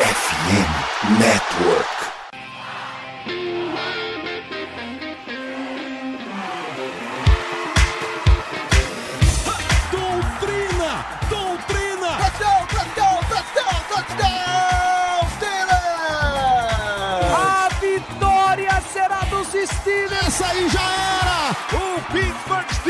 FM Network. Doutrina! Doutrina! Touchdown, touchdown, touchdown, touchdown, Steelers! A vitória será dos Steelers! Essa aí já era! O Pittsburgh Steelers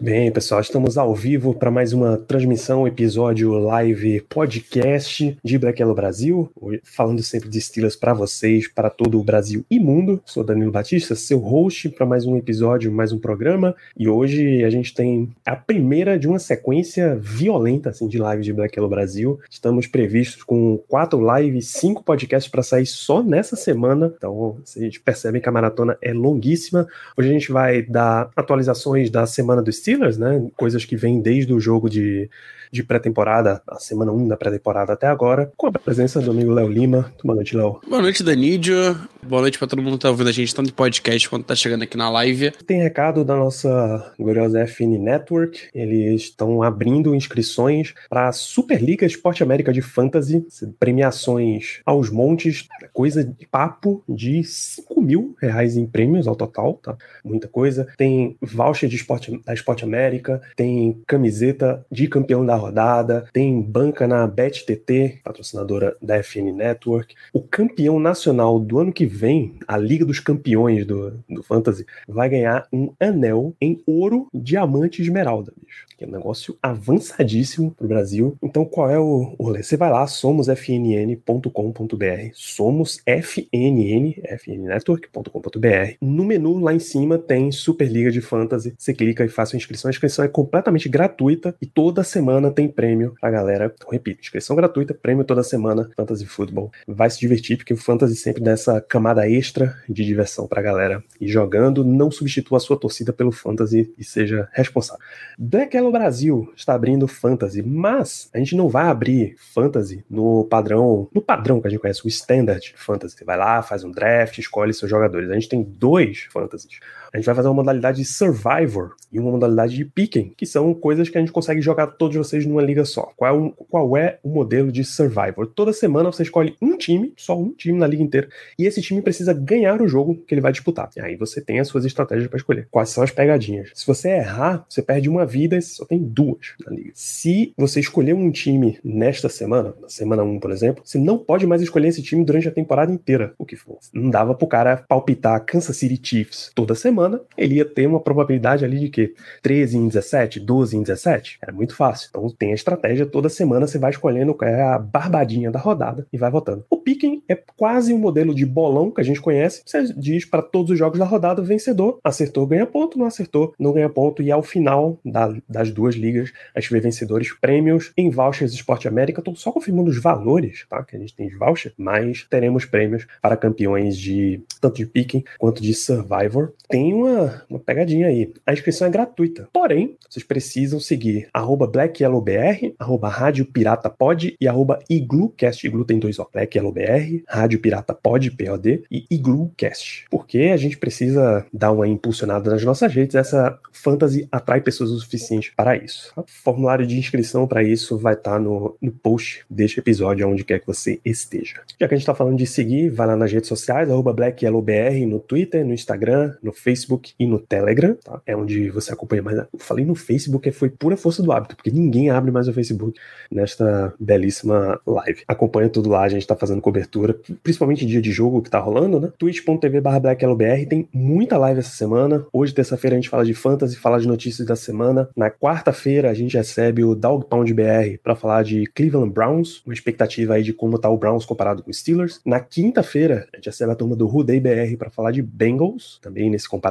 Muito bem, pessoal, estamos ao vivo para mais uma transmissão, episódio live podcast de Black Yellow Brasil, falando sempre de Steelers para vocês, para todo o Brasil e mundo. Sou Danilo Batista, seu host para mais um episódio, mais um programa, e hoje a gente tem a primeira de uma sequência violenta assim de live de Black Yellow Brasil. Estamos previstos com quatro lives, cinco podcasts para sair só nessa semana. Então, vocês percebem que a maratona é longuíssima. Hoje a gente vai dar atualizações da semana do Steelers, né? Coisas que vêm desde o jogo de, de pré-temporada, a semana 1 da pré-temporada até agora, com a presença do amigo Léo Lima. Boa noite, Léo. Boa noite, Danídio. Boa noite pra todo mundo que tá ouvindo a gente, tanto de podcast quanto tá chegando aqui na live. Tem recado da nossa gloriosa FN Network. Eles estão abrindo inscrições para Superliga Esporte América de Fantasy, premiações aos montes, coisa de papo de 5 mil reais em prêmios ao total, tá? Muita coisa. Tem voucher de esporte, da Esporte América, tem camiseta de campeão da rodada, tem banca na BetTT, patrocinadora da FN Network. O campeão nacional do ano que vem, a Liga dos Campeões do, do Fantasy, vai ganhar um anel em ouro, diamante e esmeralda, bicho. Que é um negócio avançadíssimo pro Brasil. Então, qual é o, o rolê? Você vai lá, somosfnn.com.br, somos FNN, fnnetwork.com.br. No menu lá em cima tem Superliga de Fantasy. Você clica e faz sua inscrição. A inscrição é completamente gratuita e toda semana tem prêmio pra galera. Então, repito, inscrição gratuita, prêmio toda semana, Fantasy Football. Vai se divertir, porque o Fantasy sempre dá essa camada extra de diversão pra galera. E jogando, não substitua a sua torcida pelo Fantasy e seja responsável. Black Yellow Brasil está abrindo Fantasy, mas a gente não vai abrir Fantasy no padrão, no padrão que a gente conhece, o Standard Fantasy. Você vai lá, faz um draft, escolhe seus jogadores. A gente tem dois Fantasies. A gente vai fazer uma modalidade de Survivor e uma modalidade de Picking, que são coisas que a gente consegue jogar todos vocês numa liga só. Qual é, o, qual é o modelo de Survivor? Toda semana você escolhe um time, só um time na liga inteira, e esse time precisa ganhar o jogo que ele vai disputar. E aí você tem as suas estratégias para escolher. Quais são as pegadinhas? Se você errar, você perde uma vida e só tem duas na liga. Se você escolher um time nesta semana, na semana 1, por exemplo, você não pode mais escolher esse time durante a temporada inteira, o que for. Não dava pro cara palpitar Kansas City Chiefs toda semana semana, ele ia ter uma probabilidade ali de que 13 em 17, 12 em 17. Era muito fácil. Então tem a estratégia, toda semana você vai escolhendo qual é a barbadinha da rodada e vai votando. O picking é quase um modelo de bolão que a gente conhece. Você diz para todos os jogos da rodada, vencedor, acertou, ganha ponto, não acertou, não ganha ponto. E ao final da, das duas ligas, a gente vê vencedores, prêmios em vouchers Esporte América. Estou só confirmando os valores, tá? Que a gente tem de voucher, mas teremos prêmios para campeões de tanto de picking quanto de Survivor. Tem uma, uma pegadinha aí. A inscrição é gratuita. Porém, vocês precisam seguir arroba BlackYellowBR, arroba Rádio Pirata Pod e arroba IgluCast. Iglu tem dois, ó. Black Yellow BR, Rádio Pirata Pod, POD e IgluCast. Porque a gente precisa dar uma impulsionada nas nossas redes. Essa fantasy atrai pessoas o suficiente para isso. O formulário de inscrição para isso vai estar tá no, no post deste episódio, onde quer que você esteja. Já que a gente está falando de seguir, vai lá nas redes sociais, arroba BlackYellowBR, no Twitter, no Instagram, no Facebook e no Telegram, tá? É onde você acompanha mais. Eu falei no Facebook, foi pura força do hábito, porque ninguém abre mais o Facebook nesta belíssima live. Acompanha tudo lá, a gente tá fazendo cobertura, principalmente dia de jogo que tá rolando, né? twitch.tv BlackYellowBR, tem muita live essa semana. Hoje, terça-feira, a gente fala de fantasy, fala de notícias da semana. Na quarta-feira, a gente recebe o Dog Pound BR para falar de Cleveland Browns, uma expectativa aí de como tá o Browns comparado com os Steelers. Na quinta-feira, a gente recebe a turma do Ruday BR para falar de Bengals, também nesse comparativo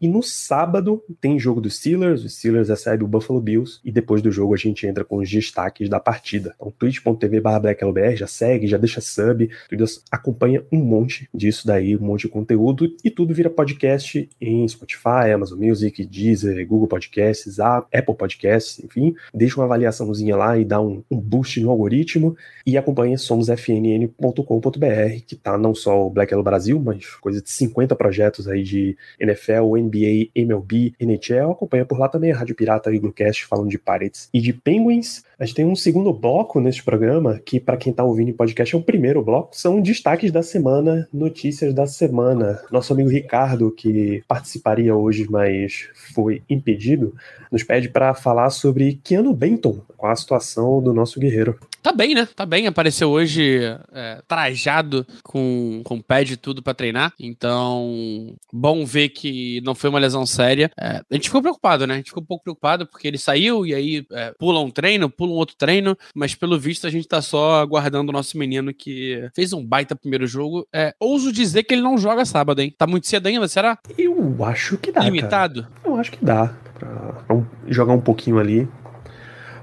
E no sábado tem jogo dos Steelers, os Steelers recebe o Buffalo Bills e depois do jogo a gente entra com os destaques da partida. Então twitch.tv blacklbr, já segue, já deixa sub, tudo acompanha um monte disso daí, um monte de conteúdo e tudo vira podcast em Spotify, Amazon Music, Deezer, Google Podcasts, Apple Podcasts, enfim. Deixa uma avaliaçãozinha lá e dá um, um boost no algoritmo e acompanha somosfnn.com.br, que tá não só o Black Yellow Brasil, mas coisa de 50 projetos aí de NFL, NBA, MLB, NHL. Acompanha por lá também a Rádio Pirata e Glucast falando de Pirates e de Penguins. A gente tem um segundo bloco neste programa, que para quem tá ouvindo em podcast é o primeiro bloco, são destaques da semana, notícias da semana. Nosso amigo Ricardo, que participaria hoje, mas foi impedido, nos pede para falar sobre Keanu Benton, com a situação do nosso guerreiro. Tá bem, né? Tá bem. Apareceu hoje é, trajado com, com pad e tudo para treinar. Então, bom ver que não foi uma lesão séria. É, a gente ficou preocupado, né? A gente ficou um pouco preocupado porque ele saiu e aí é, pula um treino, pula um outro treino. Mas pelo visto a gente tá só aguardando o nosso menino que fez um baita primeiro jogo. É, ouso dizer que ele não joga sábado, hein? Tá muito cedo ainda, será? Eu acho que dá. Limitado? Cara. Eu acho que dá. Pra jogar um pouquinho ali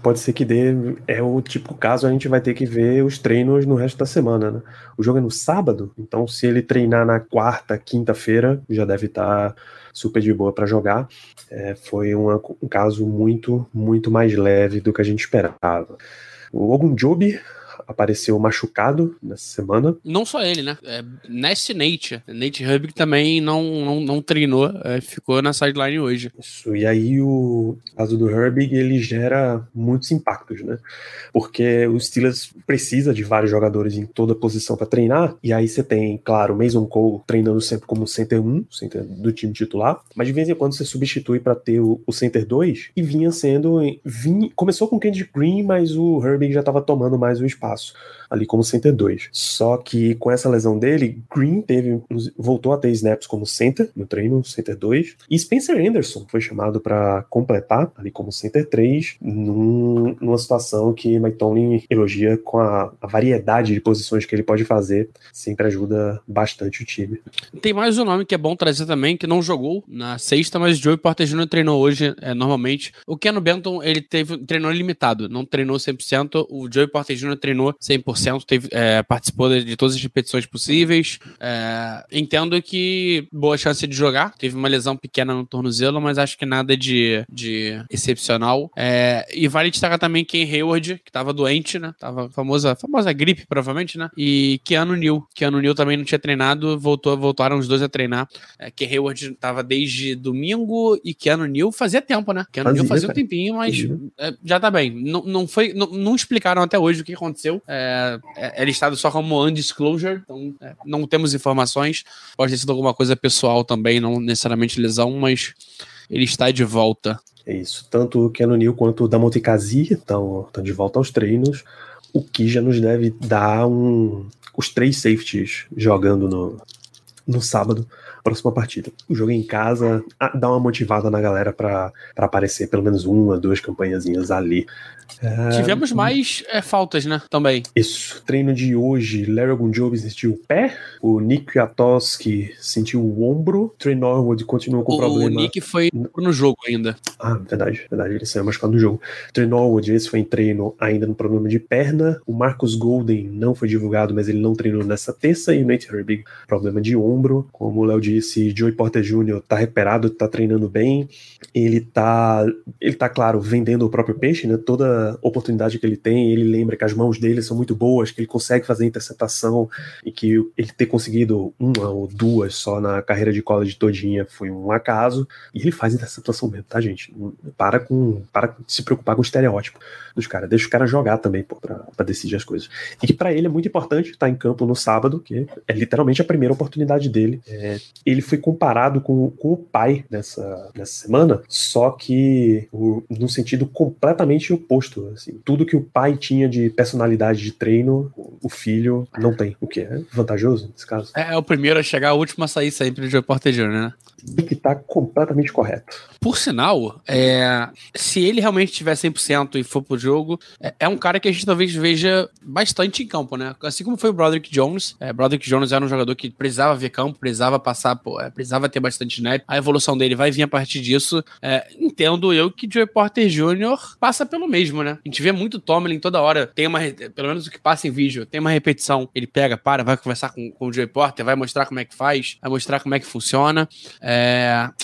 pode ser que dê. É o tipo caso a gente vai ter que ver os treinos no resto da semana, né? O jogo é no sábado, então se ele treinar na quarta, quinta-feira, já deve estar tá super de boa para jogar. É, foi um caso muito, muito mais leve do que a gente esperava. O Ogun Job apareceu machucado nessa semana. Não só ele, né? É, Nate. Nate Hubby também não, não, não treinou, é, ficou na sideline hoje. Isso, e aí o caso do Herbig, ele gera muitos impactos, né? Porque o Steelers precisa de vários jogadores em toda posição para treinar, e aí você tem, claro, o Mason Cole treinando sempre como center 1, center do time titular, mas de vez em quando você substitui para ter o, o, center 2, e vinha sendo, vinha, começou com o Kendrick Green, mas o Herbig já estava tomando mais o espaço espaço ali como center 2. Só que com essa lesão dele, Green teve voltou a ter snaps como center no treino, center 2, e Spencer Anderson foi chamado para completar ali como center 3, num, numa situação que Mike Tomlin elogia com a, a, variedade de posições que ele pode fazer, sempre ajuda bastante o time. Tem mais um nome que é bom trazer também, que não jogou na sexta, mas Joey Porter Jr. treinou hoje é, normalmente. O Ken Benton, ele teve treinou limitado, não treinou 100%, o Joey Porter Jr. treinou 100%, 100%, teve, é, participou de, de, todas as repetições possíveis. É, entendo que boa chance de jogar. Teve uma lesão pequena no tornozelo, mas acho que nada de, de excepcional. É, e vale destacar também Ken Hayward, que estava doente, né? Tava famosa, famosa gripe, provavelmente, né? E Keanu Neal. Keanu Neal também não tinha treinado, voltou, voltaram os dois a treinar. É, Ken Hayward estava desde domingo e Keanu Neal fazia tempo, né? Keanu fazia, Neal fazia um tempinho, mas é, já tá bem. Não, não foi, não, não, explicaram até hoje o que aconteceu. É, é, é, listado só como undisclosure, então é, não temos informações. Pode ter sido alguma coisa pessoal também, não necessariamente lesão, mas ele está de volta. É isso. Tanto o Keanu Neal quanto o Damonte Kazi estão, estão de volta aos treinos, o que já nos deve dar um, os três safeties jogando no, no sábado, próxima partida. O jogo em casa dá uma motivada na galera para aparecer pelo menos uma, duas campanhazinhas ali. É... Tivemos mais é, faltas, né? Também. Isso. Treino de hoje, Larry Ogunjobi sentiu o pé, o Nick Kwiatkowski sentiu o ombro, Trey Norwood continuou com o problema. O Nick foi no jogo ainda. Ah, verdade, verdade. Ele saiu machucado no jogo. Trey Norwood, esse foi em treino ainda no problema de perna. O Marcus Golden não foi divulgado, mas ele não treinou nessa terça. E o Nate Herbig, problema de ombro. Como o Léo disse, Joey Porter Jr. tá recuperado, tá treinando bem. Ele tá, ele tá, claro, vendendo o próprio peixe, né? Toda oportunidade que ele tem, ele lembra que as mãos dele são muito boas, que ele consegue fazer interceptação e que ele ter conseguido uma ou duas só na carreira de college todinha foi um acaso. E ele faz interceptação mesmo, tá, gente? Para com, para se preocupar com o estereótipo dos caras. Deixa os caras jogar também, pô, pra, pra, decidir as coisas. E que para ele é muito importante estar em campo no sábado, que é literalmente a primeira oportunidade dele. É, ele foi comparado com, com o pai nessa, nessa semana, só que o, no sentido completamente oposto Assim, tudo que o pai tinha de personalidade de treino, o filho não tem. O que é vantajoso nesse caso. É, é o primeiro a chegar, o último a sair sempre de Porter Jr., né? Que tá completamente correto. Por sinal, é, se ele realmente tiver 100% e for pro jogo, é, é, um cara que a gente talvez veja bastante em campo, né? Assim como foi o Broderick Jones. É, Broderick Jones era um jogador que precisava ver campo, precisava passar, pô, é, precisava ter bastante snap. A evolução dele vai vir a partir disso. É, entendo eu que Joey Porter Jr. passa pelo mesmo, né? A gente vê muito Tomlin toda hora, tem uma, pelo menos o que passa em vídeo, tem uma repetição. Ele pega, para, vai conversar com, com o Joey Porter, vai mostrar como é que faz, vai mostrar como é que funciona. É,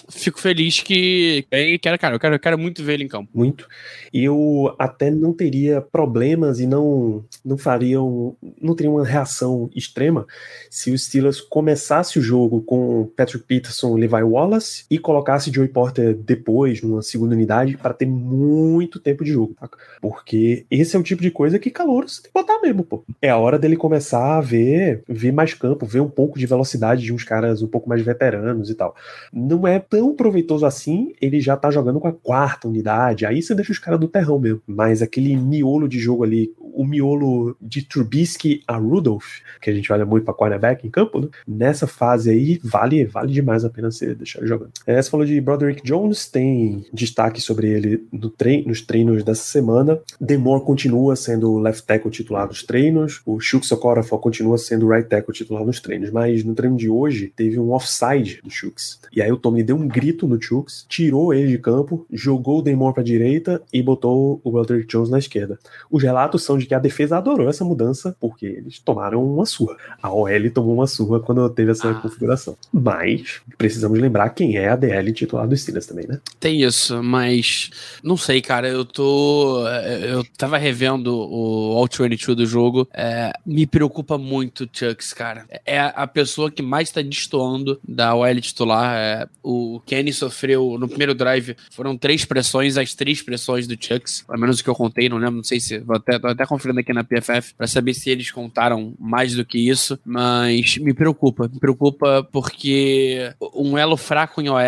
fico feliz que. Quero, cara, eu quero, eu quero muito ver ele em campo. Muito. Eu até não teria problemas e não, não fariam. Não teria uma reação extrema se o Steelers começasse o jogo com Patrick Peterson e Levi Wallace e colocasse Joey Porter depois, numa segunda unidade, para ter muito tempo de jogo. Tá? Porque esse é o tipo de coisa que calor você tem que botar mesmo, pô. É a hora dele começar a ver, ver mais campo, ver um pouco de velocidade de uns caras um pouco mais veteranos e tal. Não é tão proveitoso assim, ele já tá jogando com a quarta unidade, aí você deixa os caras do terrão mesmo. Mas aquele miolo de jogo ali, o miolo de Trubisky a Rudolph, que a gente olha muito pra quarterback em campo, né? Nessa fase aí, vale, vale demais a pena você deixar ele jogando. É, você falou de Broderick Jones, tem destaque sobre ele no trein nos treinos dessa semana. Demore continua sendo left tackle titular nos treinos, o Shooks Okorafor continua sendo right tackle titular nos treinos, mas no treino de hoje teve um offside do Shooks. E aí o Tommy deu um grito no Shooks, tirou ele de campo, jogou o Demore pra direita e botou o Broderick Jones na esquerda. Os relatos são de que a defesa adorou essa mudança, porque eles tomaram uma surra. A OL tomou uma surra quando teve essa ah. configuração. Mas precisamos lembrar quem é a DL titular do Steelers também, né? Tem isso, mas não sei, cara. Eu tô. Eu tava revendo o All 22 do jogo. É, me preocupa muito o Chucks, cara. É a pessoa que mais tá destoando da OL titular. É, o Kenny sofreu no primeiro drive. Foram três pressões, as três pressões do Chucks. Pelo menos o que eu contei, não lembro. Não sei se. Vou até, tô até conferindo aqui na PFF para saber se eles contaram mais do que isso. Mas me preocupa. Me preocupa porque um elo fraco em OL,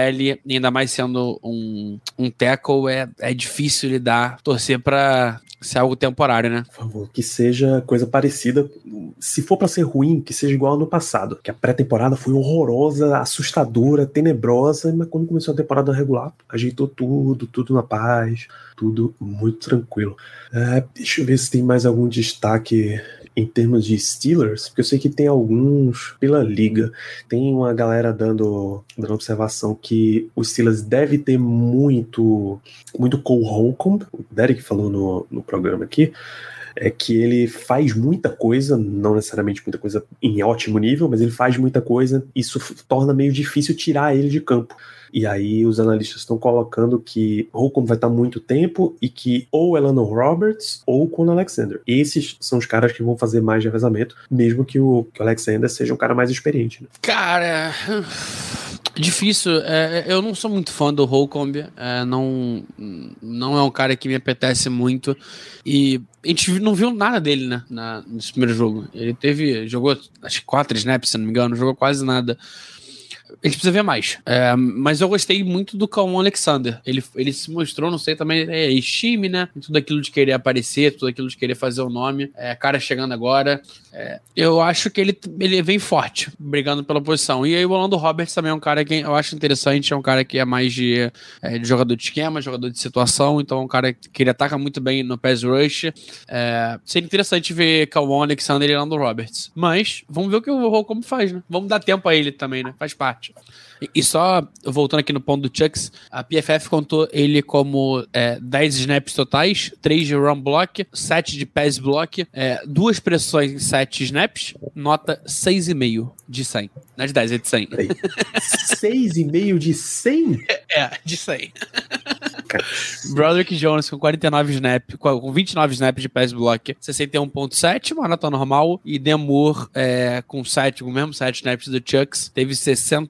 ainda mais sendo um, um tackle, é, é difícil lidar. Torcer para ser algo temporário, né? Por favor, que seja coisa parecida. Se for para ser ruim, que seja igual ao ano passado. Que a pré-temporada foi horrorosa, assustadora, tenebrosa, mas quando começou a temporada regular, ajeitou tudo, tudo na paz, tudo muito tranquilo. É, deixa eu ver se tem mais algum destaque em termos de Steelers, porque eu sei que tem alguns pela liga. Tem uma galera dando, dando observação que o Steelers deve ter muito, muito Cole Holcomb, o Derek falou no, no programa aqui, é que ele faz muita coisa, não necessariamente muita coisa em ótimo nível, mas ele faz muita coisa, isso torna meio difícil tirar ele de campo. E aí os analistas estão colocando que Holcomb vai estar muito tempo e que ou Elano Roberts ou com Alexander. Esses são os caras que vão fazer mais revezamento, mesmo que o, que o Alexander seja um cara mais experiente. Né? Cara. Difícil, é, eu não sou muito fã do Holcomb, é, não, não é um cara que me apetece muito e a gente não viu nada dele, né, na, nesse primeiro jogo. Ele teve, jogou acho que quatro snaps, se não me engano, jogou quase nada gente precisa ver mais. É, mas eu gostei muito do Calmon Alexander. Ele, ele se mostrou, não sei, também é time, né? Tudo aquilo de querer aparecer, tudo aquilo de querer fazer o nome. É, cara chegando agora. É, eu acho que ele, ele vem forte, brigando pela posição. E aí o Orlando Roberts também é um cara que eu acho interessante, é um cara que é mais de, é, de jogador de esquema, jogador de situação, então é um cara que ele ataca muito bem no pass rush. É, seria interessante ver Calmon Alexander e Orlando Roberts. Mas vamos ver o que o Holcomb faz, né? Vamos dar tempo a ele também, né? Faz parte. E, só voltando aqui no ponto do Chucks, a PFF contou ele como é, 10 snaps totais, 3 de run block, 7 de pass block, é, duas pressões em 7 snaps, nota 6,5 de 100. Não é de 10, é de 100. 6,5 de 100? É, de 100. Broderick Jones com 49 snap, com 29 snaps de pass block, 61.7, uma nota normal. E Demur é, com 7, com o mesmo 7 snaps do Chucks, teve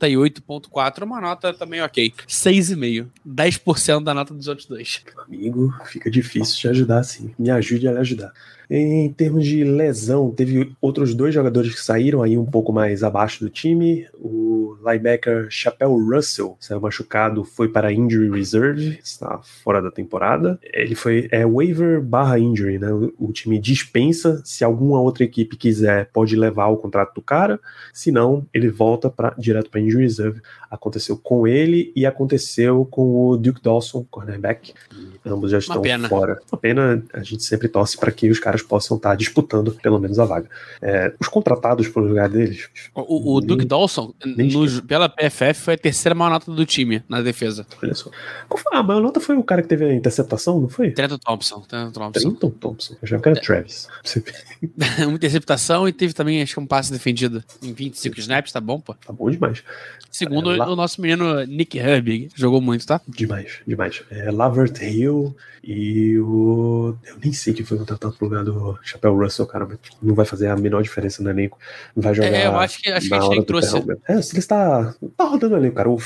68.4, uma nota também ok. 6,5. 10% da nota dos outros dois. Amigo, fica difícil te ajudar assim. Me ajude a lhe ajudar. Em termos de lesão, teve outros dois jogadores que saíram aí um pouco mais abaixo do time. O linebacker Chapéu Russell saiu machucado, foi para injury reserve, está fora da temporada. Ele foi é waiver barra injury, né? O, time dispensa. Se alguma outra equipe quiser, pode levar o contrato do cara. Se não, ele volta pra, direto para injury reserve. Aconteceu com ele e aconteceu com o Duke Dawson, cornerback. Ambos já estão fora. Uma pena, a gente sempre torce para que os caras possam estar disputando pelo menos a vaga. É, os contratados pro lugar deles. O, o nem- Duke Dawson, no- pela PFF, foi a terceira maior nota do time na defesa. Olha só. Foi? A maior nota foi o cara que teve a interceptação, não foi? Trenton Thompson. Trenton Thompson. Trenton Thompson. Eu achava que era Travis. Você Uma interceptação e teve também, acho que um passe defendido em 25 snaps, tá bom, pô. tá bom demais. Segundo É, lá- o nosso menino Nick Herbig, jogou muito, tá? Demais, demais. É, Lavert Hill e o. Eu nem sei quem foi contratado pro lugar do Chapéu Russell, cara, mas não vai fazer a menor diferença no elenco. Vai jogar. É, eu acho que, acho que a gente nem do trouxe. É, o Steelers tá, tá rodando o elenco, cara. O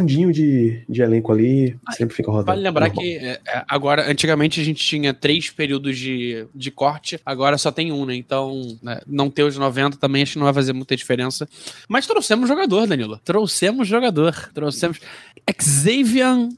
fundinho de, de elenco ali sempre fica rodando. Vale lembrar Normal. que é, é, agora, antigamente a gente tinha três períodos de, de corte, agora só tem um, né? Então, né, não ter os 90 também acho que não vai fazer muita diferença. Mas trouxemos jogador, Danilo. Trouxemos jogador. Trouxemos Xavier.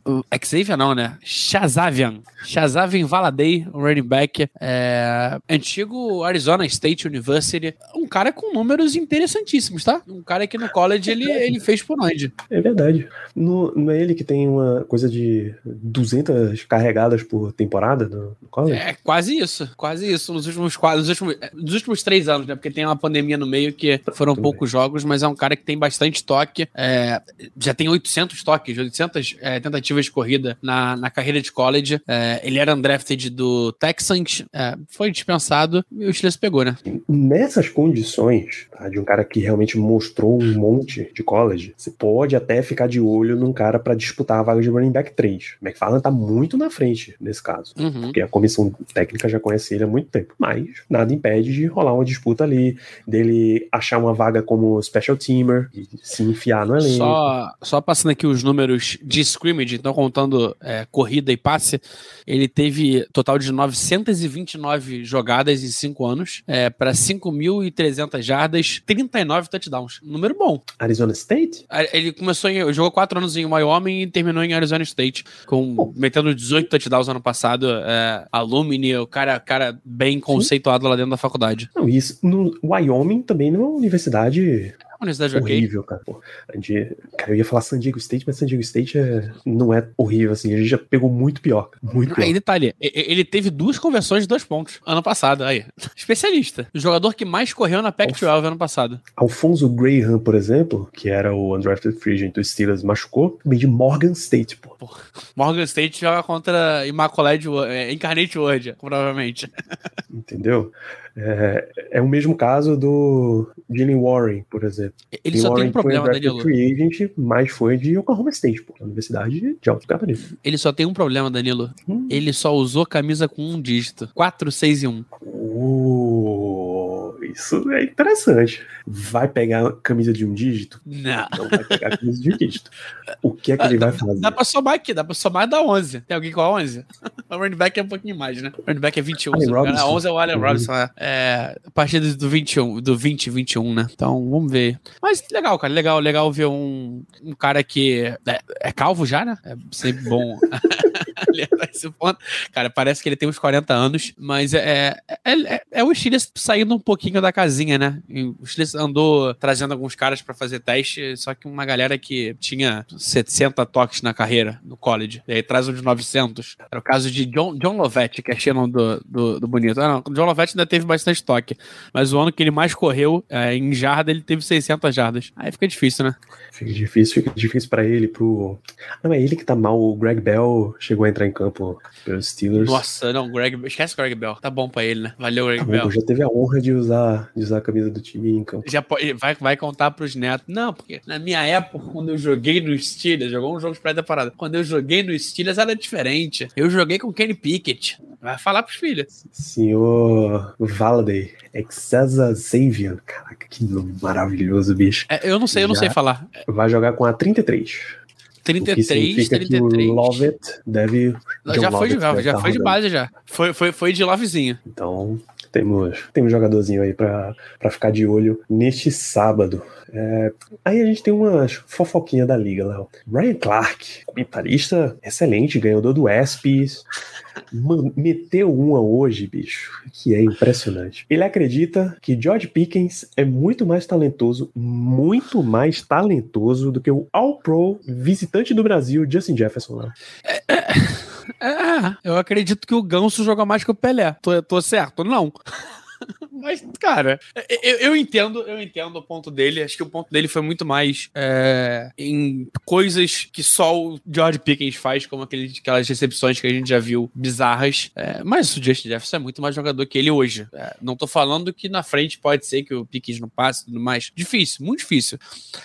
Xavier não, né? Chazavian. Chazavian Valadei, um running back. é, antigo Arizona State University. Um cara com números interessantíssimos, tá? Um cara que no college ele, ele fez por onde? É verdade. Não, não é ele que tem uma coisa de 200 carregadas por temporada no, no college? É quase isso, quase isso. Nos últimos nos últimos, é, nos últimos três anos, né? Porque tem uma pandemia no meio que foram poucos jogos, mas é um cara que tem bastante toque. é, já tem 800 toques, 800 é, tentativas de corrida na, na carreira de college. É, ele era undrafted do Texans, é, foi dispensado e o Steelers pegou, né? Nessas condições, tá, de um cara que realmente mostrou um monte de college, você pode até ficar de olho num cara pra disputar a vaga de running back 3. O McFarland tá muito na frente nesse caso. Uhum. Porque a comissão técnica já conhece ele há muito tempo. Mas nada impede de rolar uma disputa ali, dele achar uma vaga como special teamer e se enfiar no elenco. Só, só passando aqui os números de scrimmage, então contando é, corrida e passe, ele teve total de 929 jogadas em 5 anos, é, para 5.300 jardas, 39 touchdowns. Número bom. Arizona State? Ele começou em. jogou 4 anos em Wyoming e terminou em Arizona State, com, metendo 18 touchdowns ano passado. É, alumni, o cara, cara bem conceituado lá dentro da faculdade. Não, isso. No Wyoming também não é uma universidade Universidade ok. horrível, cara. Pô, a gente, cara, eu ia falar San Diego State, mas San Diego State é, não é horrível, assim. A gente já pegou muito pior. cara, Muito pior. Aí, detalhe, ele teve duas conversões de dois pontos ano passado. Aí, especialista. O jogador que mais correu na Pac-12 ano passado. Alfonso Graham, por exemplo, que era o undrafted free agent do Steelers, machucou. Também de Morgan State, pô. Morgan State joga contra Immaculate é, Incarnate Word, provavelmente. Entendeu? É, é o mesmo caso do Jalen Warren, por exemplo. Ele Jalen só tem Warren um problema, foi undrafted Danilo. free agent, mas foi de Oklahoma State, pô. Universidade de alto gabarito. Ele só tem um problema, Danilo. Hum. Ele só usou camisa com um dígito. 4, 6 e 1. Oh, isso é interessante. Vai pegar camisa de um dígito? Não. Não vai pegar camisa de um dígito. O que é que ele vai fazer? Dá pra somar aqui, dá pra somar e dar 11. Tem alguém com a 11? o running back é um pouquinho mais, né? O running back é 21. Allen. Robinson. A 11 é o Allen Uhum. Robinson, é. é. A partir do 21, do 20, 21, né? Então, vamos ver. Mas legal, cara, legal, legal ver um, um cara que é, é calvo já, né? É sempre bom alertar esse ponto. Cara, parece que ele tem uns 40 anos, mas é, é, é, é o Steelers saindo um pouquinho da casinha, né? O Steelers andou trazendo alguns caras pra fazer teste, só que uma galera que tinha 60 toques na carreira no college, e aí traz de 900. Era o caso de John, John Lovett, que é Shannon do, do, do Bonito. Ah, não, John Lovett ainda teve bastante toque, mas o ano que ele mais correu é, em jarda, ele teve 600 jardas. Aí fica difícil, né? Fica difícil, fica difícil pra ele, pro. Não, é ele que tá mal. O Greg Bell chegou a entrar em campo pelos Steelers. Nossa, não, Greg, esquece o Greg Bell. Tá bom pra ele, né? Valeu, Greg Tá bom, Bell. já teve a honra de usar, de usar a camisa do time em campo. Já pode, vai, vai contar pros netos. Não, porque na minha época, quando eu joguei no Steelers, jogou um jogo de pré-temporada. Quando eu joguei no Steelers era diferente. Eu joguei com Kenny Pickett. Vai falar pros filhos. Senhor Valaday, Exasa Xavier. Caraca, que nome maravilhoso, bicho. É, eu não sei, eu não Já. sei falar. Vai jogar com a 33. O que 33, significa que 33. o Lovett deve. já foi, Lovett já, deve já tá foi de base já. Foi, foi, foi de lovezinho. Então, Temos, temos um jogadorzinho aí pra, pra ficar de olho neste sábado. É, aí a gente tem umas fofoquinhas da liga, Léo. Ryan Clark, comentarista excelente, ganhador do ESPYs. Mano, meteu uma hoje, bicho, que é impressionante. Ele acredita que George Pickens é muito mais talentoso, muito mais talentoso do que o All-Pro visitante do Brasil, Justin Jefferson. Léo. É, é, eu acredito que o Ganso joga mais que o Pelé. Tô, tô certo? Não. Mas, cara, eu, eu, entendo, eu entendo o ponto dele. Acho que o ponto dele foi muito mais é, em coisas que só o George Pickens faz, como aquele, aquelas recepções que a gente já viu bizarras. É, mas o Justin Jefferson é muito mais jogador que ele hoje. É, não tô falando que na frente pode ser que o Pickens não passe e tudo mais. Difícil, muito difícil.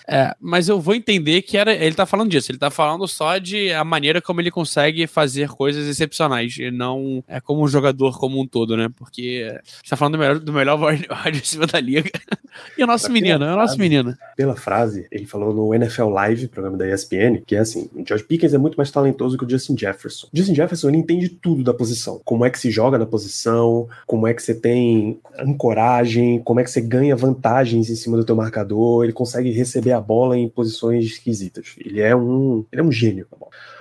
É, mas eu vou entender que era, ele tá falando disso. Ele tá falando só de a maneira como ele consegue fazer coisas excepcionais e não é como um jogador como um todo, né? Porque você tá falando do melhor, do melhor wide receiver da liga. E o nosso menino, é o nosso menino. Pela frase, ele falou no NFL Live, programa da ESPN, que é assim: o George Pickens é muito mais talentoso que o Justin Jefferson. O Justin Jefferson, ele entende tudo da posição. Como é que se joga na posição, como é que você tem ancoragem, como é que você ganha vantagens em cima do teu marcador, ele consegue receber a bola em posições esquisitas. Ele é um, ele é um gênio.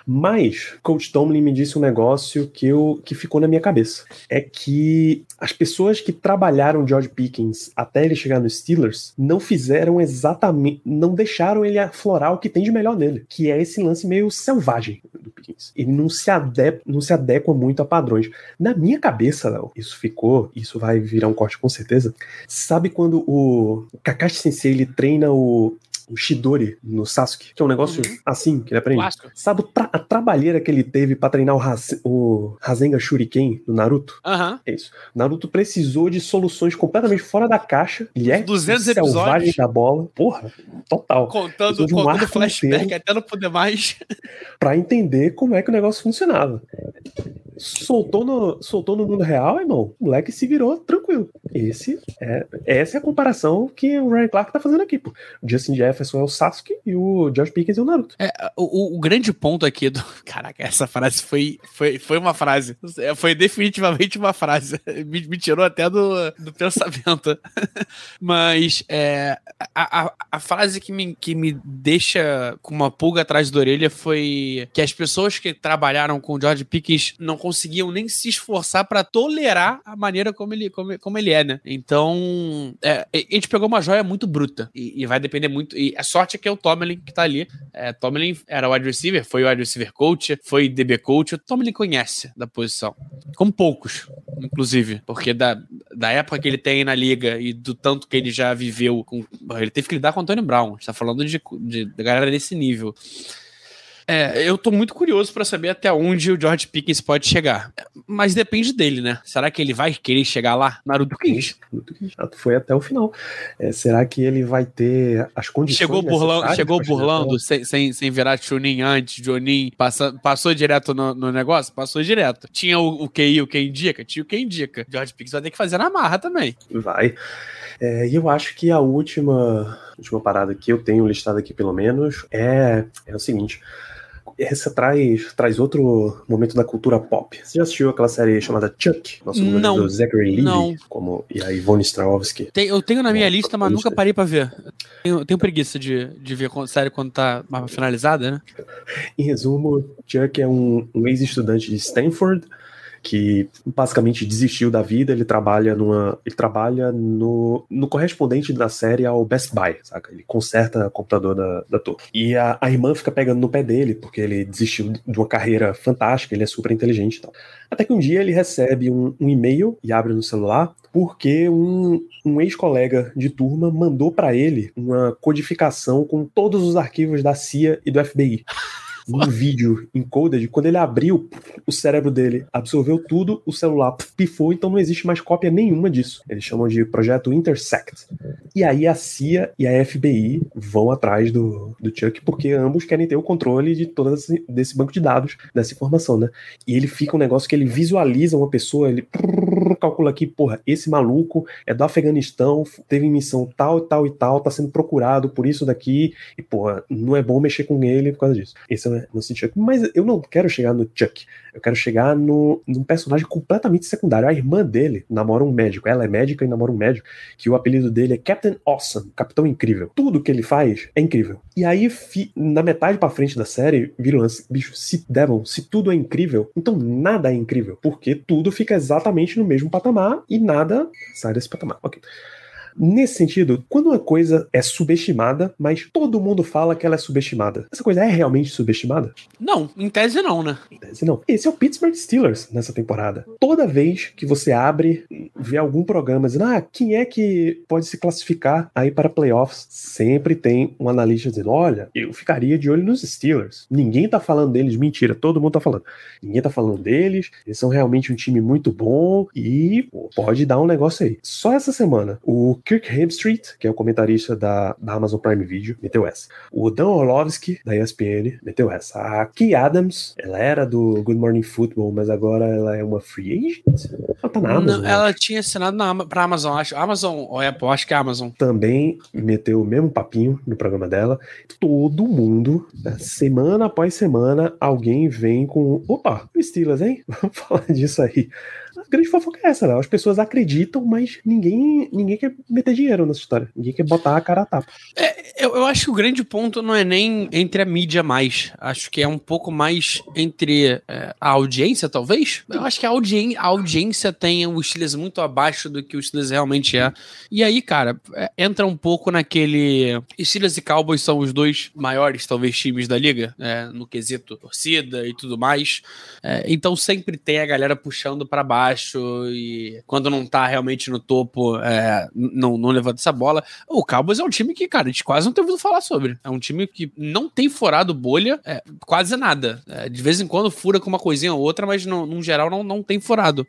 Mas Coach Tomlin me disse um negócio que, eu, que ficou na minha cabeça. É que as pessoas que trabalharam George Pickens até ele chegar no Steelers não fizeram exatamente, não deixaram ele aflorar o que tem de melhor nele, que é esse lance meio selvagem do Pickens. Ele não se, adequa, não se adequa muito a padrões. Na minha cabeça, Léo, isso ficou, isso vai virar um corte com certeza. Sabe quando o Kakashi Sensei ele treina o o Shidori no Sasuke, que é um negócio uhum. assim que ele aprende. Sabe tra a trabalheira que ele teve para treinar o, Has o Rasengan Shuriken do Naruto? Aham. Uhum. É isso. Naruto precisou de soluções completamente fora da caixa. Ele é 200 episódios da bola. Porra, total. Contando, um contando flashback até não poder mais. pra entender como é que o negócio funcionava soltou no, soltou no mundo real, irmão, o moleque se virou tranquilo. Esse é, essa é a comparação que o Ryan Clark tá fazendo aqui. Pô. O Justin Jefferson é o Sasuke e o George Pickens é o Naruto. É, o, o, grande ponto aqui do. Caraca, essa frase foi, foi, foi uma frase. Foi definitivamente uma frase. Me, me tirou até do, do pensamento. Mas é, a, a, a frase que me, que me deixa com uma pulga atrás da orelha foi que as pessoas que trabalharam com o George Pickens não conseguiam nem se esforçar para tolerar a maneira como ele, como, como ele é, né? Então, é, a gente pegou uma joia muito bruta e, e, vai depender muito. E a sorte é que é o Tomlin que tá ali. É, Tomlin era wide receiver, foi wide receiver coach, foi DB coach. O Tomlin conhece da posição, como poucos, inclusive, porque da, da época que ele tem na liga e do tanto que ele já viveu, com, ele teve que lidar com o Antônio Brown. está falando de, de, de galera desse nível. É, eu tô muito curioso para saber até onde o George Pickens pode chegar. Mas depende dele, né? Será que ele vai querer chegar lá? Naruto Kings. Foi até o final. É, será que ele vai ter as condições Chegou burlando, chegou burlando sem, sem, sem virar Chunin antes, Jonin, passa, passou direto no, no, negócio? Passou direto. Tinha o, o QI, o que indica? Tinha o que indica. George Pickens vai ter que fazer na marra também. Vai. É, e eu acho que a última, última parada que eu tenho listado aqui, pelo menos, é, é o seguinte essa traz, traz outro momento da cultura pop. Você já assistiu aquela série chamada Chuck? Nosso não, do Zachary Levi? Não. Como, e a Ivone Strahovski? Tem, eu tenho na minha lista, mas nunca parei pra ver. Tenho, tenho preguiça de, de ver a série quando tá finalizada, né? Em resumo, Chuck é um, um ex-estudante de Stanford que basicamente desistiu da vida, ele trabalha numa. Ele trabalha no, no correspondente da série ao Best Buy, saca? Ele conserta o computador da, da torre. E a, a irmã fica pegando no pé dele, porque ele desistiu de uma carreira fantástica, ele é super inteligente e tal. Até que um dia ele recebe um, um e-mail e abre no celular, porque um, um ex-colega de turma mandou para ele uma codificação com todos os arquivos da CIA e do FBI um vídeo encoded, quando ele abriu, o cérebro dele absorveu tudo, o celular pifou, então não existe mais cópia nenhuma disso. Eles chamam de projeto Intersect. E aí a CIA e a FBI vão atrás do, do Chuck, porque ambos querem ter o controle de todo esse, desse banco de dados, dessa informação, né? E ele fica um negócio que ele visualiza uma pessoa, ele calcula aqui, porra, esse maluco é do Afeganistão, teve missão tal e tal e tal, tá sendo procurado por isso daqui, e porra, não é bom mexer com ele por causa disso. Esse é pensa no Chuck, mas eu não quero chegar no Chuck. Eu quero chegar no, num personagem completamente secundário. A irmã dele namora um médico. Ela é médica e namora um médico, que o apelido dele é Captain Awesome, Capitão Incrível. Tudo que ele faz é incrível. E aí, fi, na metade pra frente da série, vira o lance, bicho, se Devon, se tudo é incrível, então nada é incrível. Porque tudo fica exatamente no mesmo patamar e nada sai desse patamar. Ok. Nesse sentido, quando uma coisa é subestimada, mas todo mundo fala que ela é subestimada, essa coisa é realmente subestimada? Não, em tese não, né? Em tese não. Esse é o Pittsburgh Steelers nessa temporada. Toda vez que você abre, vê algum programa dizendo, ah, quem é que pode se classificar aí para playoffs? Sempre tem um analista dizendo, olha, eu ficaria de olho nos Steelers. Ninguém tá falando deles, mentira, todo mundo tá falando. Ninguém tá falando deles, eles são realmente um time muito bom e pô, pode dar um negócio aí. Só essa semana, o Kirk Hemstreet, que é o comentarista da, da Amazon Prime Video, meteu essa. O Dan Orlovsky, da ESPN, meteu essa. A Key Adams, ela era do Good Morning Football, mas agora ela é uma free agent? Ela tá na Amazon. Não, ela tinha assinado na, pra Amazon, acho. Amazon ou Apple, acho que é Amazon. Também meteu o mesmo papinho no programa dela. Todo mundo, né, semana após semana, alguém vem com. Opa, o Steelers, hein? Vamos falar disso aí. Grande fofoca é essa, né? As pessoas acreditam, mas ninguém, ninguém quer meter dinheiro nessa história. Ninguém quer botar a cara a tapa. É, eu, eu acho que o grande ponto não é nem entre a mídia mais. Acho que é um pouco mais entre é, a audiência, talvez. Eu acho que a, audien a audiência tem o Steelers muito abaixo do que o Steelers realmente é. E aí, cara, é, entra um pouco naquele. Steelers e Cowboys são os dois maiores, talvez, times da liga, é, no quesito torcida e tudo mais. É, então sempre tem a galera puxando para baixo e quando não tá realmente no topo, é, não, não levanta essa bola. O Cowboys é um time que, cara, a gente quase não tem ouvido falar sobre. É um time que não tem furado bolha, é, quase nada. É, de vez em quando fura com uma coisinha ou outra, mas no, no geral não, não tem furado.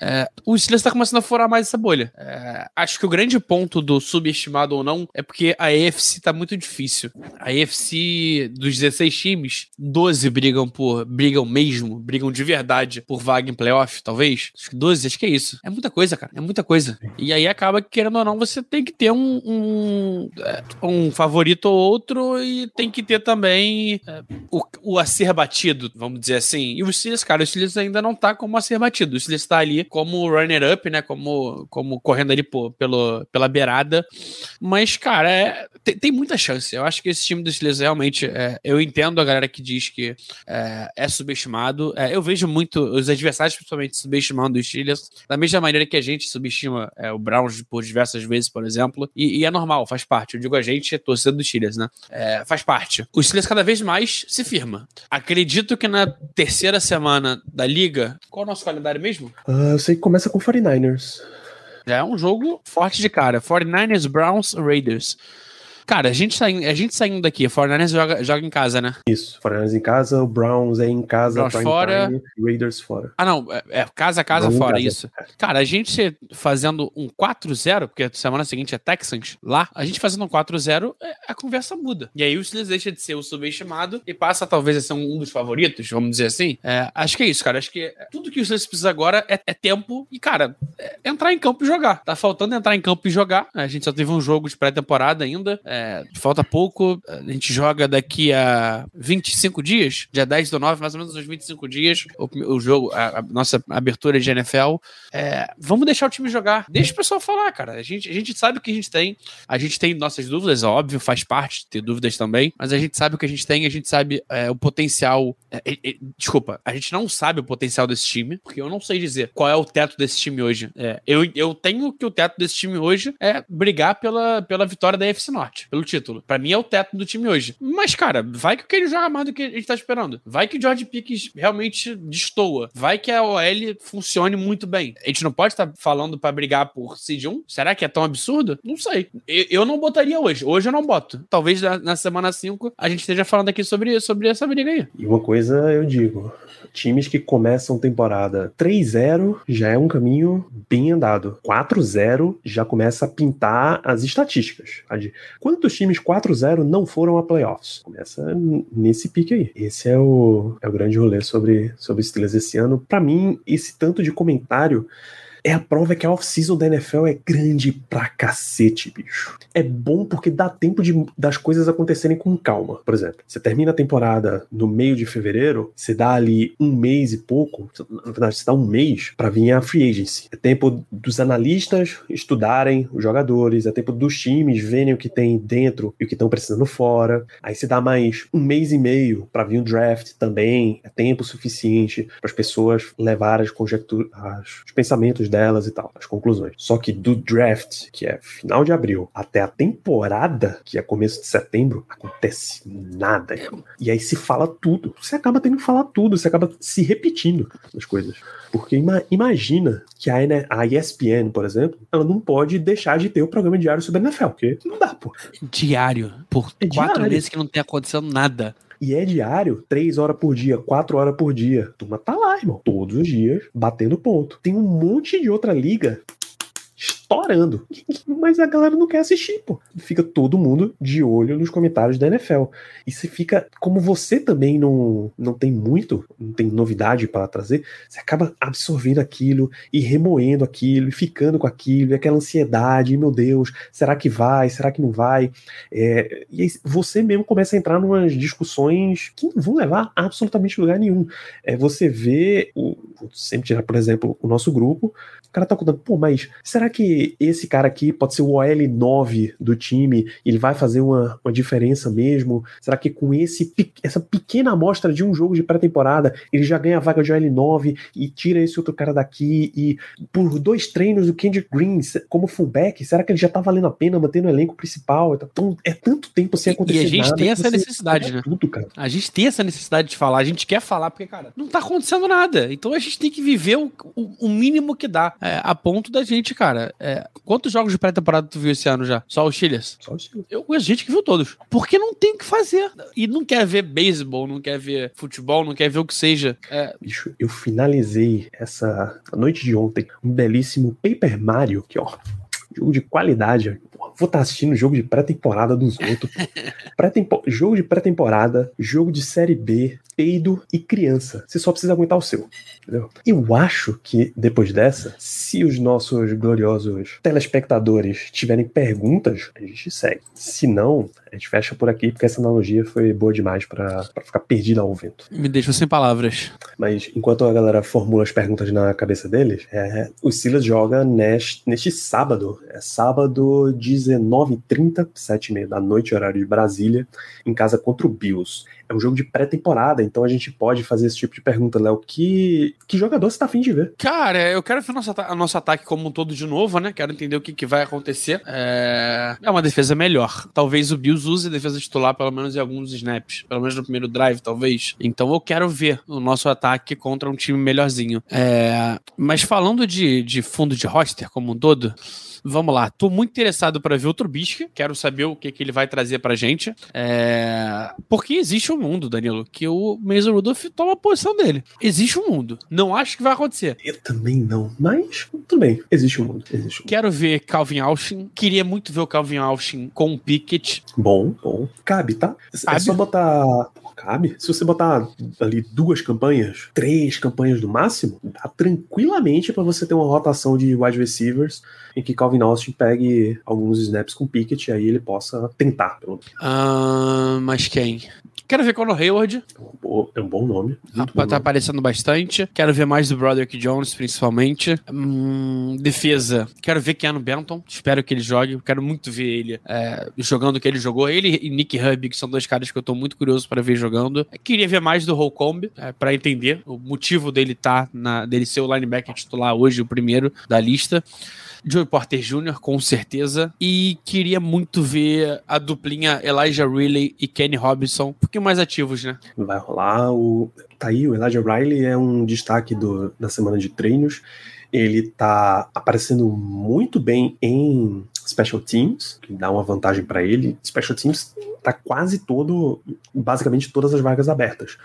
É, o Steelers está começando a furar mais essa bolha. É, acho que o grande ponto do subestimado ou não é porque a AFC tá muito difícil. A AFC dos 16 times, 12 brigam por brigam mesmo, brigam de verdade por vaga em playoff, talvez. Acho que 12, acho que é isso. É muita coisa, cara. É muita coisa. E aí acaba que, querendo ou não, você tem que ter um, um, é, um favorito ou outro e tem que ter também é, o, o a ser batido, vamos dizer assim. E o Steelers, cara, o Steelers ainda não tá como a ser batido. O Steelers tá ali como runner-up, né? Como, como correndo ali pô, pelo, pela beirada. Mas, cara, é, tem, tem, muita chance. Eu acho que esse time dos Steelers realmente. É, eu entendo a galera que diz que é, é subestimado. É, eu vejo muito os adversários, principalmente, subestimando os Steelers, da mesma maneira que a gente subestima é, o Browns por diversas vezes, por exemplo. E, e, é normal, faz parte. Eu digo a gente, é torcida dos Steelers, né? É, faz parte. O Steelers cada vez mais se firma. Acredito que na terceira semana da liga. Qual é o nosso calendário mesmo? Uh, eu sei que começa com 49ers. É um jogo forte de cara. 49ers, Browns, Raiders. Cara, a gente, saindo, a gente saindo daqui, a Fortnite joga, joga em casa, né? Isso, Fortnite em casa, o Browns é em casa, Browns fora. Time, Raiders fora. Ah, não, é, é casa, casa, fora, casa. isso. Cara, a gente fazendo um 4-0, porque semana seguinte é Texans, lá, a gente fazendo um 4-0, é, a conversa muda. E aí o Steelers deixa de ser o subestimado e passa talvez a ser um dos favoritos, vamos dizer assim. É, acho que é isso, cara. Acho que tudo que o Steelers precisa agora é, é tempo e, cara, é entrar em campo e jogar. Tá faltando entrar em campo e jogar. A gente só teve um jogo de pré-temporada ainda. É, é, falta pouco, a gente joga daqui a 25 dias, dia 10 do 9, mais ou menos uns 25 dias, o, o jogo, a, a, nossa abertura de NFL. É, vamos deixar o time jogar, deixa o pessoal falar, cara. A gente, a gente sabe o que a gente tem, a gente tem nossas dúvidas, óbvio, faz parte ter dúvidas também, mas a gente sabe o que a gente tem, a gente sabe é, o potencial. É, é, desculpa, a gente não sabe o potencial desse time, porque eu não sei dizer qual é o teto desse time hoje. É, eu, eu tenho que o teto desse time hoje é brigar pela, pela vitória da FC Norte pelo título. Para mim é o teto do time hoje. Mas, cara, vai que ele joga mais do que a gente tá esperando. Vai que o George Pickens realmente destoa. Vai que a OL funcione muito bem. A gente não pode estar tá falando para brigar por seed 1? Será que é tão absurdo? Não sei. Eu, eu não botaria hoje. Hoje eu não boto. Talvez na, na semana 5 a gente esteja falando aqui sobre, sobre essa briga aí. E uma coisa eu digo: times que começam temporada 3-0 já é um caminho bem andado. 4-0 já começa a pintar as estatísticas. Quantos times 4-0 não foram a playoffs? Começa nesse pique aí. Esse é o, é o grande rolê sobre, sobre Steelers esse ano. Para mim, esse tanto de comentário é a prova que a off-season da NFL é grande pra cacete, bicho. É bom porque dá tempo de, das coisas acontecerem com calma. Por exemplo, você termina a temporada no meio de fevereiro, você dá ali um mês e pouco, na verdade, você dá um mês para vir a free agency. É tempo dos analistas estudarem os jogadores, é tempo dos times verem o que tem dentro e o que estão precisando fora. Aí você dá mais um mês e meio para vir o draft também, é tempo suficiente para as pessoas levarem as conjecturas, os pensamentos delas e tal, as conclusões. Só que do draft, que é final de abril, até a temporada, que é começo de setembro, acontece nada. E aí se fala tudo. Você acaba tendo que falar tudo, você acaba se repetindo as coisas. Porque ima imagina que a, a ESPN, por exemplo, ela não pode deixar de ter o programa diário sobre a NFL, porque não dá, pô. Diário. Por é quatro diário. meses que não tem acontecendo nada. E é diário, três horas por dia, quatro horas por dia. A turma tá lá, irmão. Todos os dias, batendo ponto. Tem um monte de outra liga estourando. Mas a galera não quer assistir, pô. Fica todo mundo de olho nos comentários da NFL. E você fica, como você também não, não tem muito, não tem novidade para trazer, você acaba absorvendo aquilo e remoendo aquilo e ficando com aquilo, e aquela ansiedade, meu Deus, será que vai? Será que não vai? É, e aí você mesmo começa a entrar numas discussões que não vão levar a absolutamente lugar nenhum. É, você vê, o, sempre tirar, por exemplo, o nosso grupo, o cara tá contando, pô, mas será que esse cara aqui pode ser o OL9 do time? Ele vai fazer uma, uma diferença mesmo? Será que com esse, essa pequena amostra de um jogo de pré-temporada, ele já ganha a vaga de OL9 e tira esse outro cara daqui? E por dois treinos do Kendrick Green como fullback, será que ele já tá valendo a pena manter no elenco principal? Então, é tanto tempo sem acontecer nada. E a gente nada, tem essa necessidade, né? Tudo, cara. A gente tem essa necessidade de falar, a gente quer falar, porque, cara, não tá acontecendo nada. Então a gente tem que viver o, o, o mínimo que dá. É, a ponto da gente, cara. É, quantos jogos de pré-temporada tu viu esse ano já? Só os Chiles? Só os Chiles. Eu conheço gente que viu todos. Porque não tem o que fazer. E não quer ver beisebol, não quer ver futebol, não quer ver o que seja. É... Bicho, eu finalizei essa noite de ontem um belíssimo Paper Mario, que ó, jogo de qualidade. Porra, vou estar tá assistindo jogo de pré-temporada dos outros. pré jogo de pré-temporada, jogo de série B, peido e criança. Você só precisa aguentar o seu. Entendeu? Eu acho que depois dessa, se os nossos gloriosos telespectadores tiverem perguntas, a gente segue. Se não, a gente fecha por aqui, porque essa analogia foi boa demais para ficar perdida ao vento. Me deixa sem palavras. Mas enquanto a galera formula as perguntas na cabeça deles, é, o Silas joga neste, neste sábado. É sábado 19h30, 7h30 da noite, horário de Brasília, em casa contra o Bills é um jogo de pré-temporada, então a gente pode fazer esse tipo de pergunta, Léo. Que, que jogador você tá afim de ver? Cara, eu quero ver o nosso, nosso ataque como um todo de novo, né? Quero entender o que, que vai acontecer. É... é uma defesa melhor. Talvez o Bills use a defesa titular, pelo menos em alguns snaps. Pelo menos no primeiro drive, talvez. Então eu quero ver o nosso ataque contra um time melhorzinho. É... Mas falando de, de fundo de roster como um todo. Vamos lá, tô muito interessado para ver o Trubisky, quero saber o que, que ele vai trazer pra gente. É... Porque existe um mundo, Danilo, que o Mason Rudolph toma a posição dele. Existe um mundo. Não acho que vai acontecer. Eu também não, mas tudo bem, existe um mundo. Existe um mundo. Quero ver Calvin Austin. Queria muito ver o Calvin Austin com o Pickett. Bom, bom. Cabe, tá? É Cabe. É só botar cabe. Se você botar ali duas campanhas, três campanhas no máximo, dá tranquilamente para você ter uma rotação de wide receivers em que Calvin Austin pegue alguns snaps com Pickett e aí ele possa tentar. Pelo... Uh, mas quem? Quero ver Conor Hayward. É um bom nome. Ah, tá nome. aparecendo bastante. Quero ver mais do Broderick Jones, principalmente. Hum, defesa. Quero ver Keanu Benton. Espero que ele jogue. Quero muito ver ele é, jogando o que ele jogou. Ele e Nick Hub, que são dois caras que eu tô muito curioso para ver jogando. Queria ver mais do Holcomb, é, para entender o motivo dele tá na, dele ser o linebacker titular hoje, o primeiro da lista. Joey Porter Jr., com certeza. E queria muito ver a duplinha Elijah Riley e Kenny Robinson, um pouquinho mais ativos, né? Vai rolar o. Tá aí, o Elijah Riley é um destaque do, da semana de treinos. Ele tá aparecendo muito bem em Special Teams, que dá uma vantagem para ele. Special Teams tá quase todo, basicamente todas as vagas abertas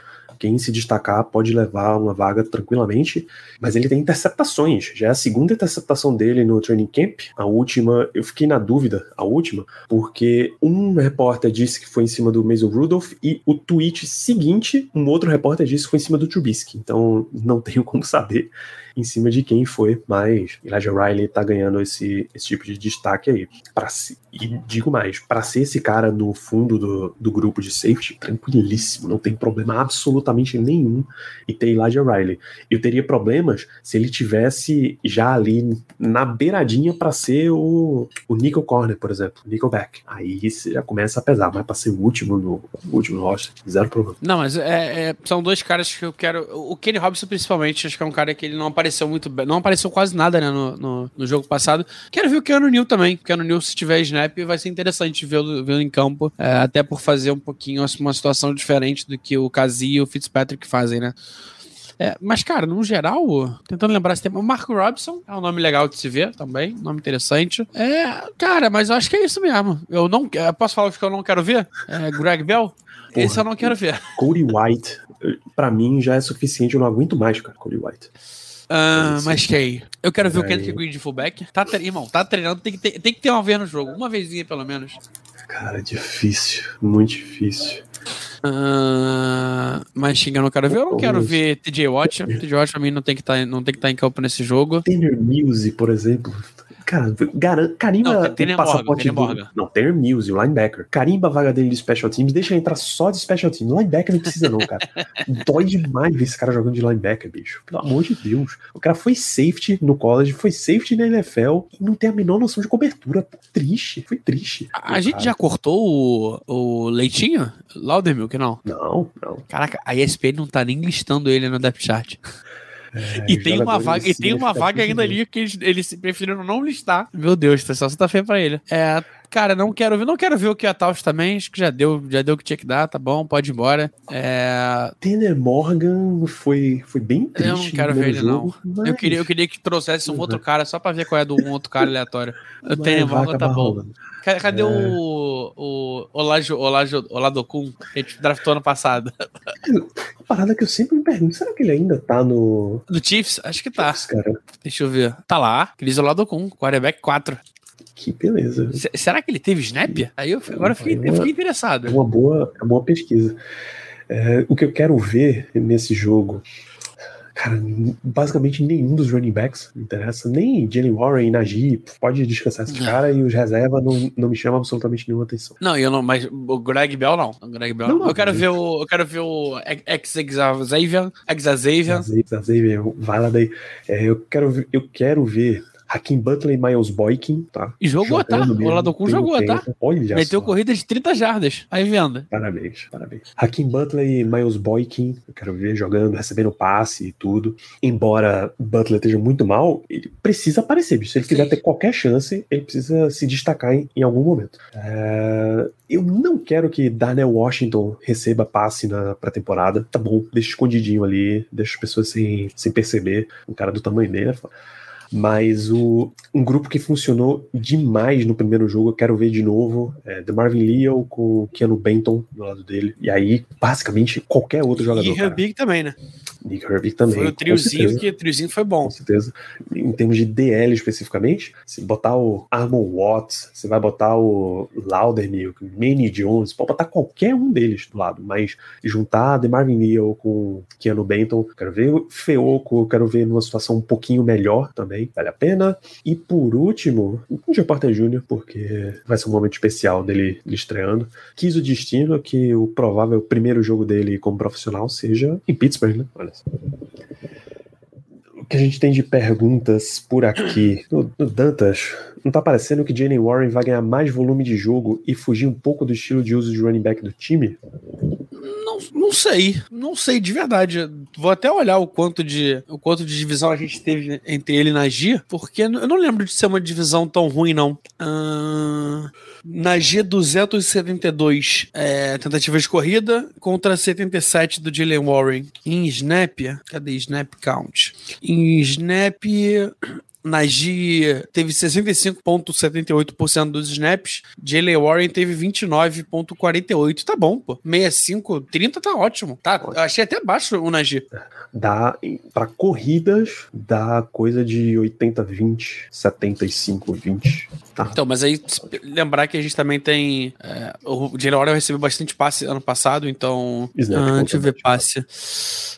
quem se destacar pode levar uma vaga tranquilamente, mas ele tem interceptações. Já é a segunda interceptação dele no training camp. A última, eu fiquei na dúvida, a última, porque um repórter disse que foi em cima do Mason Rudolph e o tweet seguinte, um outro repórter disse que foi em cima do Trubisky. Então não tenho como saber. em cima de quem foi, mas Elijah Riley tá ganhando esse, esse tipo de destaque aí. Pra, e digo mais, para ser esse cara no fundo do, do grupo de safety, tranquilíssimo, não tem problema absolutamente nenhum em ter Elijah Riley. Eu teria problemas se ele tivesse já ali na beiradinha para ser o, o Nickel Corner, por exemplo, Nickelback. Aí você já começa a pesar, mas pra ser o último no, o último roster, zero problema. Não, mas é, é, são dois caras que eu quero. O Kenny Robson, principalmente, acho que é um cara que ele não apareceu muito bem, não apareceu quase nada né, no, no, no jogo passado. Quero ver o Keanu Neal também. O Keanu Neal, se tiver snap, vai ser interessante vê-lo vê em campo, é, até por fazer um pouquinho uma situação diferente do que o Kazi e o Fitzpatrick fazem, né? É, mas, cara, no geral, tentando lembrar esse tempo, o Marco Robson é um nome legal de se ver também, um nome interessante. É, cara, mas eu acho que é isso mesmo. Eu não eu posso falar o que eu não quero ver? É, Greg Bell? Porra, Esse eu não quero ver. Cody White, para mim já é suficiente, eu não aguento mais, cara, Cody White. Mas quem? Eu quero ver é. o Kendrick Green de fullback. Tá, irmão, tá treinando, tem que, ter, tem que ter uma vez no jogo, uma vezinha pelo menos. Cara, difícil, muito difícil. Uh, mas xingando, eu quero ver. Eu não quero ver TJ Watt. TJ Watt pra mim não tem que tá, estar tá em campo nesse jogo. Tanner Muse, por exemplo. Cara, garan... carimba não, tem, o passaporte Morgan, do... Não, Tanner Mills, o linebacker. Carimba a vaga dele de special teams, deixa ele entrar só de special teams. Linebacker não precisa não, cara. Dói demais ver esse cara jogando de linebacker, bicho. Pelo amor de Deus. O cara foi safety no college, foi safety na NFL e não tem a menor noção de cobertura. Pô, triste, foi triste. A, a gente já cortou o, o Leitinho? Laudermilk, não? Não, não. Caraca, a ESPN não tá nem listando ele no depth chart. É, e tem uma vaga, e tem uma vaga ainda ali que eles, eles preferiram não listar. Meu Deus, pessoal, você tá feio pra ele. É, cara, não quero ver, não quero ver o que a Taos também, acho que já deu, já deu o que tinha que dar, tá bom, pode ir embora. É... Tanner Morgan foi, foi bem triste. Eu não quero ver ele, jogo, não. Mas... Eu, queria, eu queria que trouxesse um outro cara só pra ver qual é do um outro cara aleatório. O Tanner Morgan tá bom. Rolando. Cadê é. o, o Olajo, Olajo, Oladokun que a gente draftou ano passado? Uma parada que eu sempre me pergunto, será que ele ainda tá no... No Chiefs? Acho que tá. Chiefs. Deixa eu ver. Tá lá, Cris Oladokun, quarterback 4. Que beleza. Será que ele teve snap? Aí eu agora eu fiquei, eu fiquei interessado. É uma boa, é uma boa pesquisa. É, o que eu quero ver nesse jogo Cara, basicamente nenhum dos running backs me interessa. Nem Jenny Warren, Najee, pode descansar esse cara e os reservas não, não me chamam absolutamente nenhuma atenção. Não, eu não, mas o Greg Bell não. O Greg Bell não. não. Eu quero ver o. Eu quero ver o. Xavier. Xavier, vai lá daí. É, eu, quero, eu quero ver Hakim Butler e Miles Boykin, tá? E jogou, tá? Mesmo, o Ladocun jogou, tempo. tá? Olha Meteu só. corrida de 30 jardas. Aí venda. Parabéns, parabéns. Hakim Butler e Miles Boykin, eu quero ver jogando, recebendo passe e tudo. Embora Butler esteja muito mal, ele precisa aparecer, bicho. Se ele Sim. quiser ter qualquer chance, ele precisa se destacar em, em algum momento. É... Eu não quero que Darnell Washington receba passe na pré-temporada. Tá bom, deixa escondidinho ali, deixa as pessoas sem, sem perceber. Um cara do tamanho dele é mas o, um grupo que funcionou demais no primeiro jogo, eu quero ver de novo, é The Marvin Leo com o Keanu Benton do lado dele. E aí, basicamente, qualquer outro jogador. E Herbig também, né? Nick Herbig também. Foi o triozinho que o triozinho foi bom. Com certeza. Em termos de DL especificamente, se botar o Armon Watts, você vai botar o Laudermilk, Manny Jones, pode botar qualquer um deles do lado, mas juntar The Marvin Leo com Keanu Benton, quero ver o Feoco, quero ver numa situação um pouquinho melhor também também, vale a pena. E por último, o Joe Porter Jr., porque vai ser um momento especial dele, estreando. Quis o destino que o provável primeiro jogo dele como profissional seja em Pittsburgh, né? Olha só o que a gente tem de perguntas por aqui. No, no, Dantas, não tá parecendo que Jalen Warren vai ganhar mais volume de jogo e fugir um pouco do estilo de uso de running back do time? Não, não sei, não sei de verdade. Vou até olhar o quanto de o quanto de divisão a gente teve entre ele e Najee, porque eu não lembro de ser uma divisão tão ruim não. Uh, Najee 272 é, tentativas de corrida contra 77 do Jalen Warren. Em snap, cadê snap count? Em snap Najee teve 65,78% dos snaps. Jalen Warren teve 29,48%. Tá bom, pô. 65, 30 tá ótimo. Tá, achei até baixo o Najee. Dá, para corridas, dá coisa de 80-20, 75-20. Tá. Então, mas aí lembrar que a gente também tem. É, o Jalen Warren recebeu bastante passe ano passado, então. Snap conta deixa eu ver passe.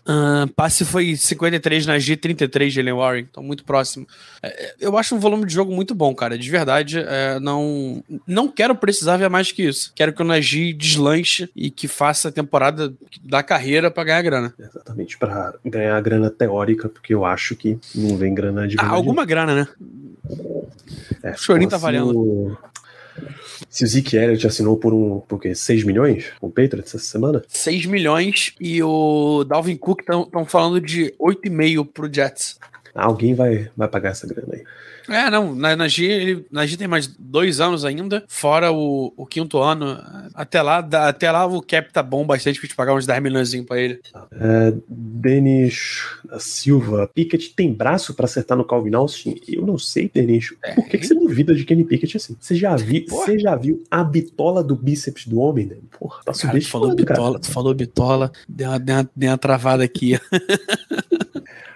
Ah, passe foi 53 na G, 33 de Jalen Warren, então muito próximo. É, eu acho um volume de jogo muito bom, cara. De verdade, é, não, não quero precisar ver mais que isso. Quero que o Nagy deslanche e que faça a temporada da carreira pra ganhar grana. Exatamente, para ganhar grana teórica, porque eu acho que não vem grana de Ah, alguma grana, né? É, o chorinho tá se valendo. o- Se o Zeke Elliott assinou por um, por quê? 6 milhões com o Patriots essa semana? 6 milhões e o Dalvin Cook estão falando de 8,5 pro Jets. Alguém vai, vai pagar essa grana aí. É, não, na, na, G, ele, na G tem mais dois anos ainda, fora o, o quinto ano. Até lá, dá- até lá o cap tá bom bastante pra te pagar uns 10 milhões pra ele. É, Denis da Silva, Pickett tem braço pra acertar no Calvin Austin? Eu não sei, Denis. Por que, que você duvida de Kenny Pickett assim? Você já, vi, Porra. você já viu a bitola do bíceps do homem, né? Porra, tá Cara, tu falou subestimando, cara. bitola, tu falou bitola, deu uma, deu uma, deu uma travada aqui.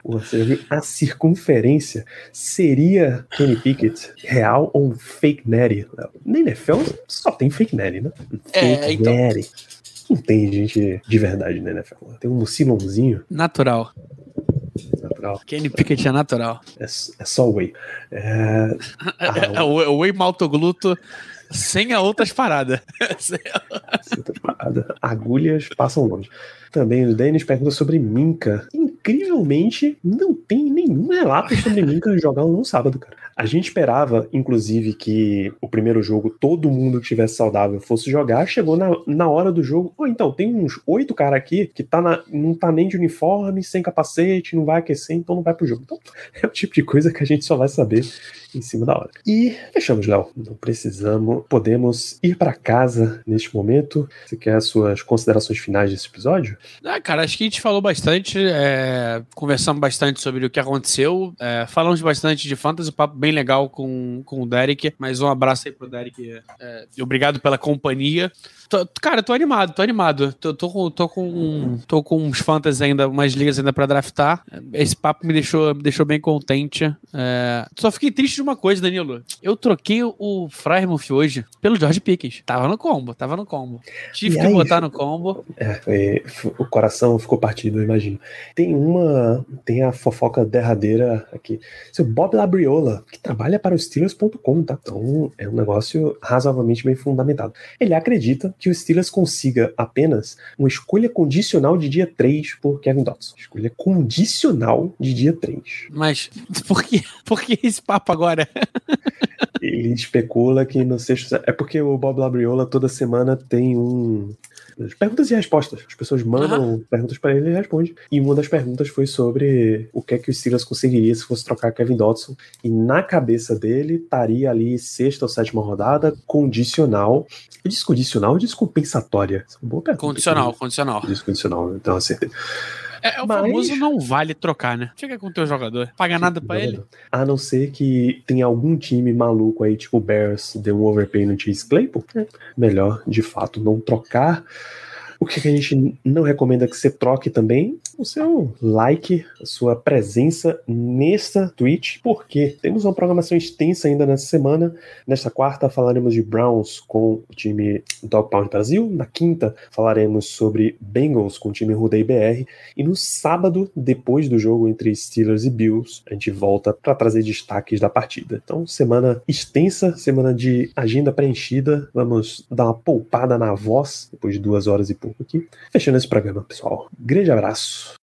Você já viu a circunferência? Seria Kenny Pickett real ou fake natty? Na NFL só tem fake natty, né? É, Fake então. natty. Não tem gente de verdade na NFL. Tem um mucilãozinho Natural. natural. Kenny Pickett é natural. É, é só whey. É, É o, é o whey maltogluto sem a outras paradas. Sinta de parada. Agulhas passam longe. Também o Denis pergunta sobre Minka. Incrivelmente, não tem nenhum relato sobre Minka jogar um sábado, cara. A gente esperava, inclusive, que o primeiro jogo todo mundo que estivesse saudável fosse jogar. Chegou na, na hora do jogo. Ou então, tem uns oito caras aqui que tá na- não tá nem de uniforme, sem capacete, não vai aquecer, então não vai pro jogo. Então, é o tipo de coisa que a gente só vai saber em cima da hora. E fechamos, Léo. Não precisamos, podemos ir para casa neste momento. Você quer as suas considerações finais desse episódio? Ah, cara, acho que a gente falou bastante, é, conversamos bastante sobre o que aconteceu, é, falamos bastante de fantasy, papo bem legal com, com o Derek, mas um abraço aí pro Derek, é, e obrigado pela companhia. Tô- cara, tô animado, tô animado, tô, tô, com, tô, com, tô com uns fantasy ainda, umas ligas ainda pra draftar, esse papo me deixou, me deixou bem contente. É, só fiquei triste de uma coisa, Danilo, eu troquei o Frymouth hoje pelo George Pickens, tava no combo, tava no combo. Tive E que aí, botar no combo. É, f- o coração ficou partido, eu imagino. Tem uma. Tem a fofoca derradeira aqui. Seu Bob Labriola, que trabalha para o Steelers.com, tá? Então é um negócio razoavelmente bem fundamentado. Ele acredita que o Steelers consiga apenas uma escolha condicional de dia 3 por Kevin Dodson. Escolha condicional de dia 3. Mas por que, por que esse papo agora? Ele especula que no sexto. É porque o Bob Labriola toda semana tem um. Perguntas e respostas. As pessoas mandam perguntas para ele e ele responde. E uma das perguntas foi sobre o que é que o Steelers conseguiria se fosse trocar Kevin Dodson. E na cabeça dele estaria ali sexta ou sétima rodada, condicional. Eu disse condicional ou disse compensatória? É boa pergunta. Condicional, condicional. Eu disse condicional, então acertei. É, é o Mas- famoso não vale trocar, né? Fica com o teu jogador. Paga nada pra ele. A não ser que tenha algum time maluco aí, tipo o Bears, dê um overpay no Chase Claypool. É melhor, de fato, não trocar. O que a gente não recomenda que você troque também? O seu like, a sua presença nesta Twitch, porque temos uma programação extensa ainda nessa semana. Nesta quarta falaremos de Browns com o time Dog Pound Brasil. Na quinta falaremos sobre Bengals com o time Rudei BR. E no sábado, depois do jogo entre Steelers e Bills, a gente volta para trazer destaques da partida. Então, semana extensa, semana de agenda preenchida. Vamos dar uma poupada na voz, depois de duas horas e pouco aqui. Fechando esse programa, pessoal. Grande abraço.